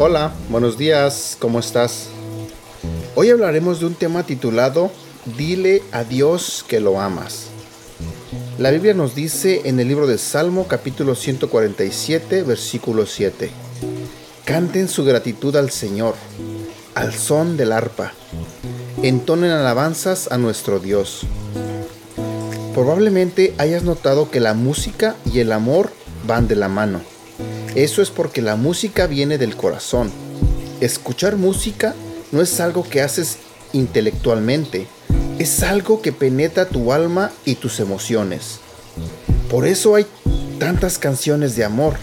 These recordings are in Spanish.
Hola, buenos días, ¿cómo estás? Hoy hablaremos de un tema titulado Dile a Dios que lo amas. La Biblia nos dice en el libro de Salmo capítulo 147 versículo 7. Canten su gratitud al Señor, al son del arpa. Entonen alabanzas a nuestro Dios. Probablemente hayas notado que la música y el amor van de la mano. Eso es porque la música viene del corazón. Escuchar música no es algo que haces intelectualmente, es algo que penetra tu alma y tus emociones. Por eso hay tantas canciones de amor.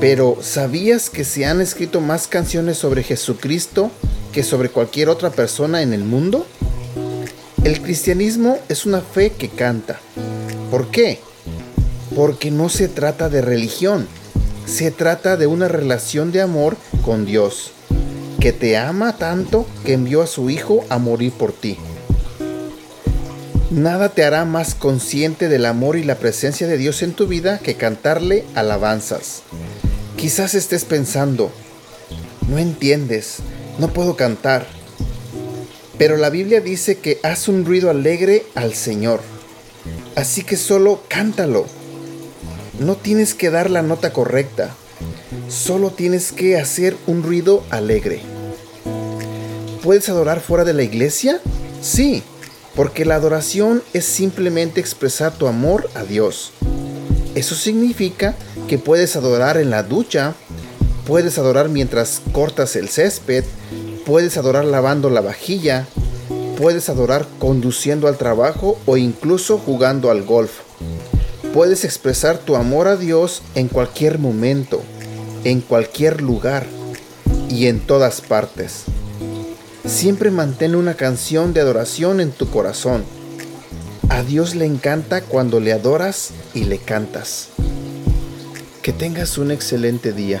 Pero ¿sabías que se han escrito más canciones sobre Jesucristo que sobre cualquier otra persona en el mundo? El cristianismo es una fe que canta. ¿Por qué? Porque no se trata de religión, se trata de una relación de amor con Dios, que te ama tanto que envió a su Hijo a morir por ti. Nada te hará más consciente del amor y la presencia de Dios en tu vida que cantarle alabanzas. Quizás estés pensando, no entiendes, no puedo cantar. Pero la Biblia dice que haz un ruido alegre al Señor. Así que solo cántalo no tienes que dar la nota correcta, solo tienes que hacer un ruido alegre. ¿Puedes adorar fuera de la iglesia? Sí, porque la adoración es simplemente expresar tu amor a Dios. Eso significa que puedes adorar en la ducha, puedes adorar mientras cortas el césped, puedes adorar lavando la vajilla, puedes adorar conduciendo al trabajo o incluso jugando al golf. Puedes expresar tu amor a Dios en cualquier momento, en cualquier lugar y en todas partes. Siempre mantén una canción de adoración en tu corazón. A Dios le encanta cuando le adoras y le cantas. Que tengas un excelente día.